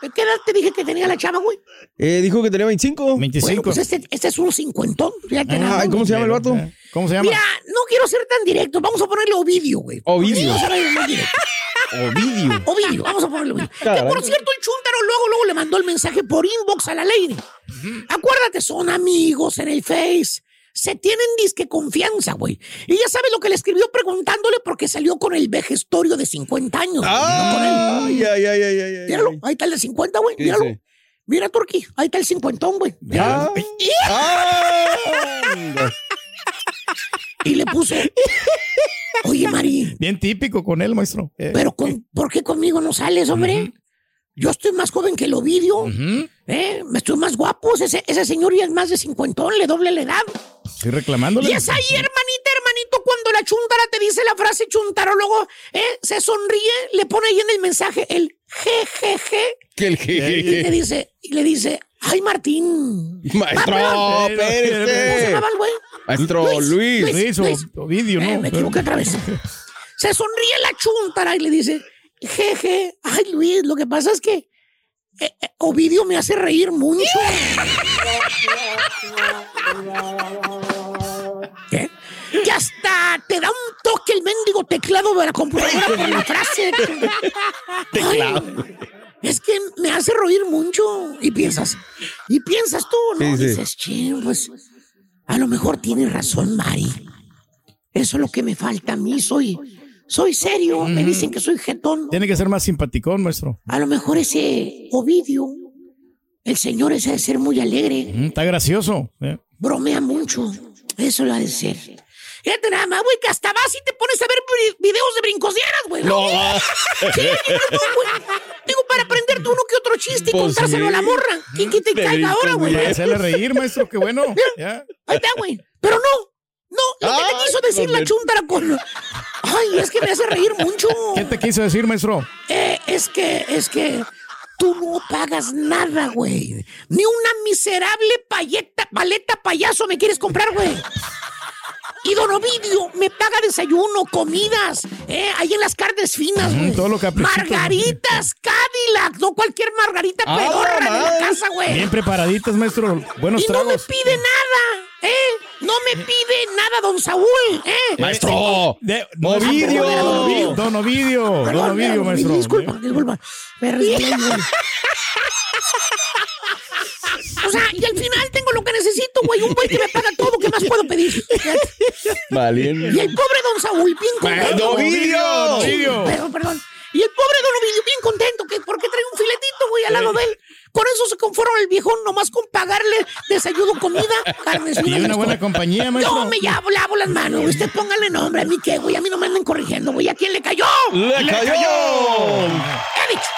¿De qué edad te dije que tenía la chava, güey? Eh, dijo que tenía 25. Bueno, pues este, este es un cincuentón. Fíjate nada Ay, ¿cómo se llama el vato? ¿Cómo se Mira, no quiero ser tan directo. Vamos a ponerle Ovidio, güey. Ovidio. Vamos a ponerle más directo. Ovidio. Ovidio, vamos a ponerle Ovidio. Que Caray. por cierto, el chúntaro luego, luego le mandó el mensaje por inbox a la lady. Acuérdate, son amigos en el Face. Se tienen disque confianza, güey. Y ya sabes lo que le escribió preguntándole porque salió con el vejestorio de 50 años. güey, no con él. Ay, ay, ay, ay. Míralo, ahí está el de 50, güey. Míralo. Mira, Turki, ahí está el cincuentón, güey. Ah. Y le puso, oye, Mari, Bien típico con él, maestro. Eh, pero con- ¿por qué conmigo no sales, hombre? Yo estoy más joven que el Ovidio. ¿Eh? Me estoy más guapo. Ese, ese señor ya es más de cincuentón, le doble la edad. Estoy reclamándole. Y es ahí, hermanita, hermanito, cuando la chuntara te dice la frase chuntarólogo, ¿eh? se sonríe, le pone ahí en el mensaje el jejeje. Que el Y te jejeje. dice, y le dice, ay, Martín. Maestro, Ah, espérese. ¿Cómo se llamaba el güey? Maestro Luis. Luis, o- Ovidio, Eh, ¿no? me equivoqué otra vez. Se sonríe la chuntara y le dice, jeje, ay Luis, lo que pasa es que eh, eh, Ovidio me hace reír mucho. ¿Qué? Que hasta te da un toque el mendigo teclado de la computadora por la frase. Teclado. Es que me hace reír mucho. Y piensas, y piensas tú, ¿no? Sí, sí. Dices, "Chin, pues a lo mejor tiene razón, Mari. Eso es lo que me falta a mí. Soy, soy serio. Me dicen que soy jetón. Tiene que ser más simpaticón, maestro. A lo mejor ese Ovidio, el señor ese de ser muy alegre, Mm, Está gracioso. eh. bromea mucho. Eso lo ha de ser. Fíjate nada más, güey, que hasta vas y te pones a ver vi- videos de brincosieras, güey. No. Sí, no, güey. Digo, para aprenderte uno que otro chiste y Pues contárselo sí. a la morra. ¿Quién que te De caiga ahora, güey? Ya, hacerle reír, maestro, qué bueno. Ya. Ahí está, güey. Pero no, no, lo que te quiso decir la chuntara con. Ay, es que me hace reír mucho. ¿Qué te quiso decir, maestro? Eh, es que, es que tú no pagas nada, güey. Ni una miserable payeta, paleta payaso me quieres comprar, güey. Y Don Ovidio me paga desayuno, comidas, eh, ahí en las carnes finas, güey. todo lo caprichito. Margaritas, Cadillac, no cualquier margarita Ah, pedorra de la casa, güey. Bien preparaditas, maestro. Buenos Y no me pide nada, ¿eh? No me pide nada, don Saúl, ¿eh? Maestro. De, Ovidio. Don Ovidio. Don Ovidio, don Perdón, Ovidio, perdón, maestro. Disculpa, disculpa. Me resbalé. O sea, y al final tengo lo que necesito, güey. Un güey que me paga todo. ¿Qué más puedo pedir? Valiendo. Y el pobre don Saúl, bien contento. Don Ovidio. Perdón, perdón. Y el pobre don Ovidio, bien contento, que porque trae un filetito, güey, al lado de él. Con eso se conforma el viejón, nomás con pagarle desayuno, comida, carnes Y una buena compañía, maestro. Yo me lavo, lavo las manos, güey. Usted póngale nombre. ¿A mí qué, güey? A mí no me anden corrigiendo, güey. ¿A quién le cayó? ¡Le cayó! He dicho.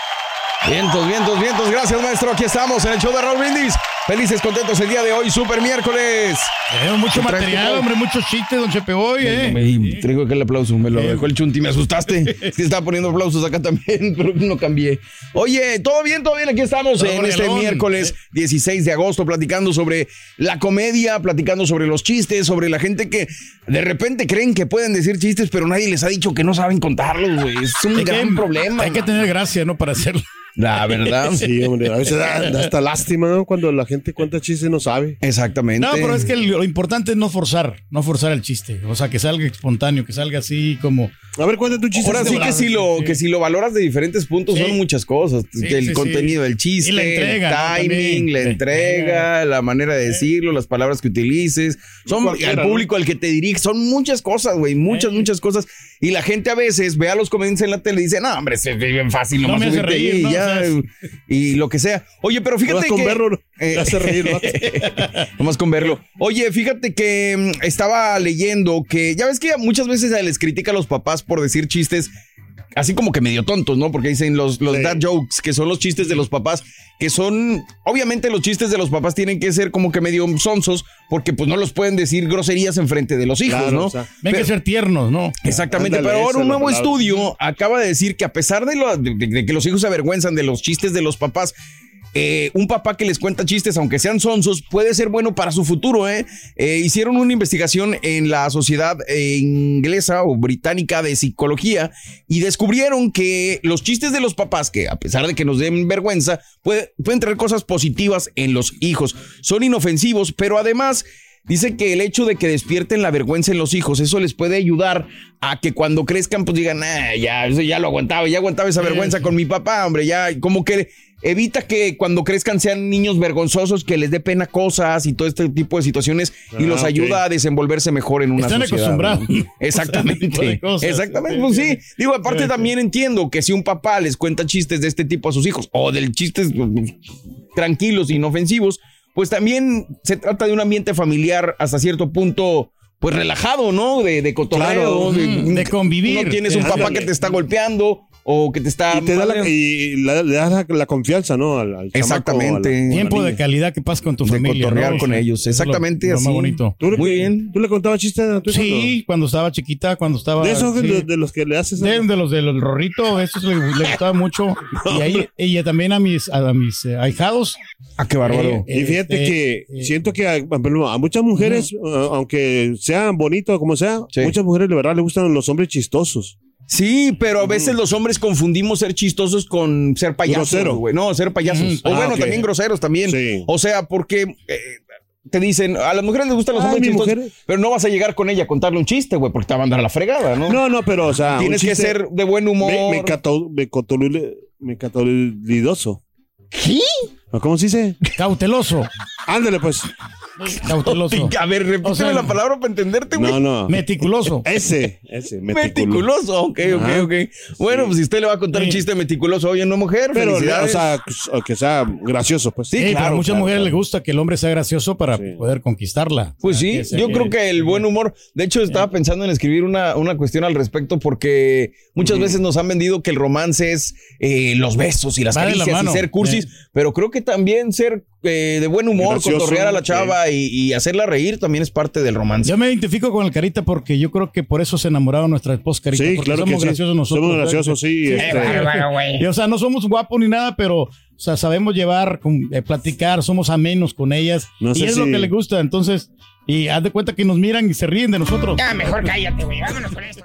Vientos, vientos, vientos. Gracias, maestro. Aquí estamos en el show de Raúl Brindis. Felices, contentos el día de hoy, super miércoles. Tenemos mucho ¿Qué traes, material, hombre, muchos chistes, don Chepe hoy, ¿eh? Me traigo acá el aplauso, me lo dejó el chunti, me asustaste. Es que estaba poniendo aplausos acá también, pero no cambié. Oye, todo bien, todo bien, aquí estamos Todo en este miércoles 16 de agosto platicando sobre la comedia, platicando sobre los chistes, sobre la gente que de repente creen que pueden decir chistes, pero nadie les ha dicho que no saben contarlos, güey. Es un Hay que- gran problema. Hay que tener gracia, ¿no? Para hacerlo. La verdad. Sí, hombre, a veces da, da hasta lástima, ¿no? Cuando la gente cuenta chistes y no sabe. Exactamente. No, pero es que lo importante es no forzar, no forzar el chiste. O sea, que salga espontáneo, que salga así como. A ver, cuéntate tu chiste. Ahora sí que si lo que si lo valoras de diferentes puntos Sí. son muchas cosas, Sí, el sí, contenido sí. del chiste, Y la entrega, ¿no? el timing, la entrega, la manera de decirlo, las palabras que utilices, son ¿no? público al que te diriges, son muchas cosas, güey, muchas muchas cosas y la gente a veces ve a los comediantes en la tele y dice, "No, hombre, se ve bien fácil, No me hace reír, y ¿no? ya", Y lo que sea. Oye, pero fíjate Nomás con que verlo, eh, hace reír, ¿no? Nomás con verlo. Oye, fíjate que mm, estaba leyendo que ya ves que muchas veces se les critica a los papás por decir chistes así como que medio tontos, ¿no? Porque dicen los, los Sí. dad jokes, que son los chistes de los papás, que son, obviamente los chistes de los papás tienen que ser como que medio sonsos, porque pues no los pueden decir groserías enfrente de los hijos, Claro, ¿no? o sea, que ser tiernos, ¿no? Exactamente, Ándale, pero ahora un nuevo estudio acaba de decir que a pesar de, lo- de- de- de que los hijos se avergüenzan de los chistes de los papás, eh, un papá que les cuenta chistes, aunque sean sonsos, puede ser bueno para su futuro. ¿eh? Eh, hicieron una investigación en la Sociedad Inglesa o Británica de Psicología y descubrieron que los chistes de los papás, que a pesar de que nos den vergüenza, puede- pueden traer cosas positivas en los hijos. Son inofensivos, pero además Dice que el hecho de que despierten la vergüenza en los hijos, eso les puede ayudar a que cuando crezcan, pues digan, "Ah, ya, eso ya lo aguantaba, ya aguantaba esa vergüenza con mi papá, hombre, ya, como que evita que cuando crezcan sean niños vergonzosos, que les dé pena cosas y todo este tipo de situaciones y Ah, los ok. ayuda a desenvolverse mejor en una Están sociedad. acostumbrados. ¿no? Exactamente. De cosas. Exactamente, pues sí. Digo, aparte Sí, sí. también entiendo que si un papá les cuenta chistes de este tipo a sus hijos o del chistes pues, tranquilos, inofensivos, pues también se trata de un ambiente familiar hasta cierto punto, pues relajado, ¿no? De, de cotorreo, Claro. De convivir. No tienes un papá que te está golpeando o que te está... Y te da la, y la- le das la, la confianza, ¿no? Al, al chamaco, Exactamente. la Tiempo de calidad que pasas con tu de familia. cotorrear ¿no? con Sí, ellos. eso es lo- Exactamente lo así. más bonito. ¿Tú le- Muy bien. ¿Tú le contabas chistes a tu hijo? Sí, cuando estaba chiquita, cuando estaba. De esos sí. de, de los que le haces. De, de los del rorrito, esos le, le gustaba mucho. y ahí ella también a mis, a, mis eh, ahijados. Ah, qué bárbaro. Y fíjate Este, que eh, siento que a, a muchas mujeres, uh, aunque sean bonitos como sea, Sí. muchas mujeres de verdad le gustan los hombres chistosos. Sí, pero a veces los hombres confundimos ser chistosos con ser payasos, Grosero. güey. No, ser payasos. O Ah, bueno, también groseros también. Sí. O sea, porque eh, te dicen, a las mujeres les gustan los Ay, hombres mi chistosos, mujer. pero no vas a llegar con ella a contarle un chiste, güey, porque te va a mandar a la fregada, ¿no? No, no, pero o sea, Tienes que ser de buen humor. Me, me, cato- me cotolule- me catolidoso. ¿Qué? ¿O ¿Cómo se dice? Cauteloso. Ándale, pues. Cauteloso. A ver, repíteme O sea, la palabra para entenderte, güey. No, no. Meticuloso. Ese, ese, meticuloso. Meticuloso, ok, ok, Ajá. ok. Bueno, pues si usted le va a contar un chiste meticuloso, oye, no mujer, Pero, o sea, o que sea gracioso, pues. Sí, Sí, pero claro, a muchas claro, mujeres claro. les gusta que el hombre sea gracioso para Sí. poder conquistarla. Pues O sea, sí, yo creo que el buen humor, de hecho estaba pensando en escribir una, una cuestión al respecto porque muchas veces nos han vendido que el romance es eh, los besos y las la caricias y ser cursis, pero creo que también ser eh, de buen humor, Gracioso, cotorrear a la sí. chava y, y hacerla reír también es parte del romance. Yo me identifico con el Carita porque yo creo que por eso se enamoraron nuestra esposa Carita. Sí, porque claro que somos sí. graciosos nosotros. Somos graciosos, sí, este-. Y, o sea, no somos guapos ni nada, pero o sea, sabemos llevar, con- eh, platicar, somos amenos con ellas. No y es lo que les gusta. Entonces, y haz de cuenta que nos miran y se ríen de nosotros. Ya, mejor cállate, güey. Vámonos con esto.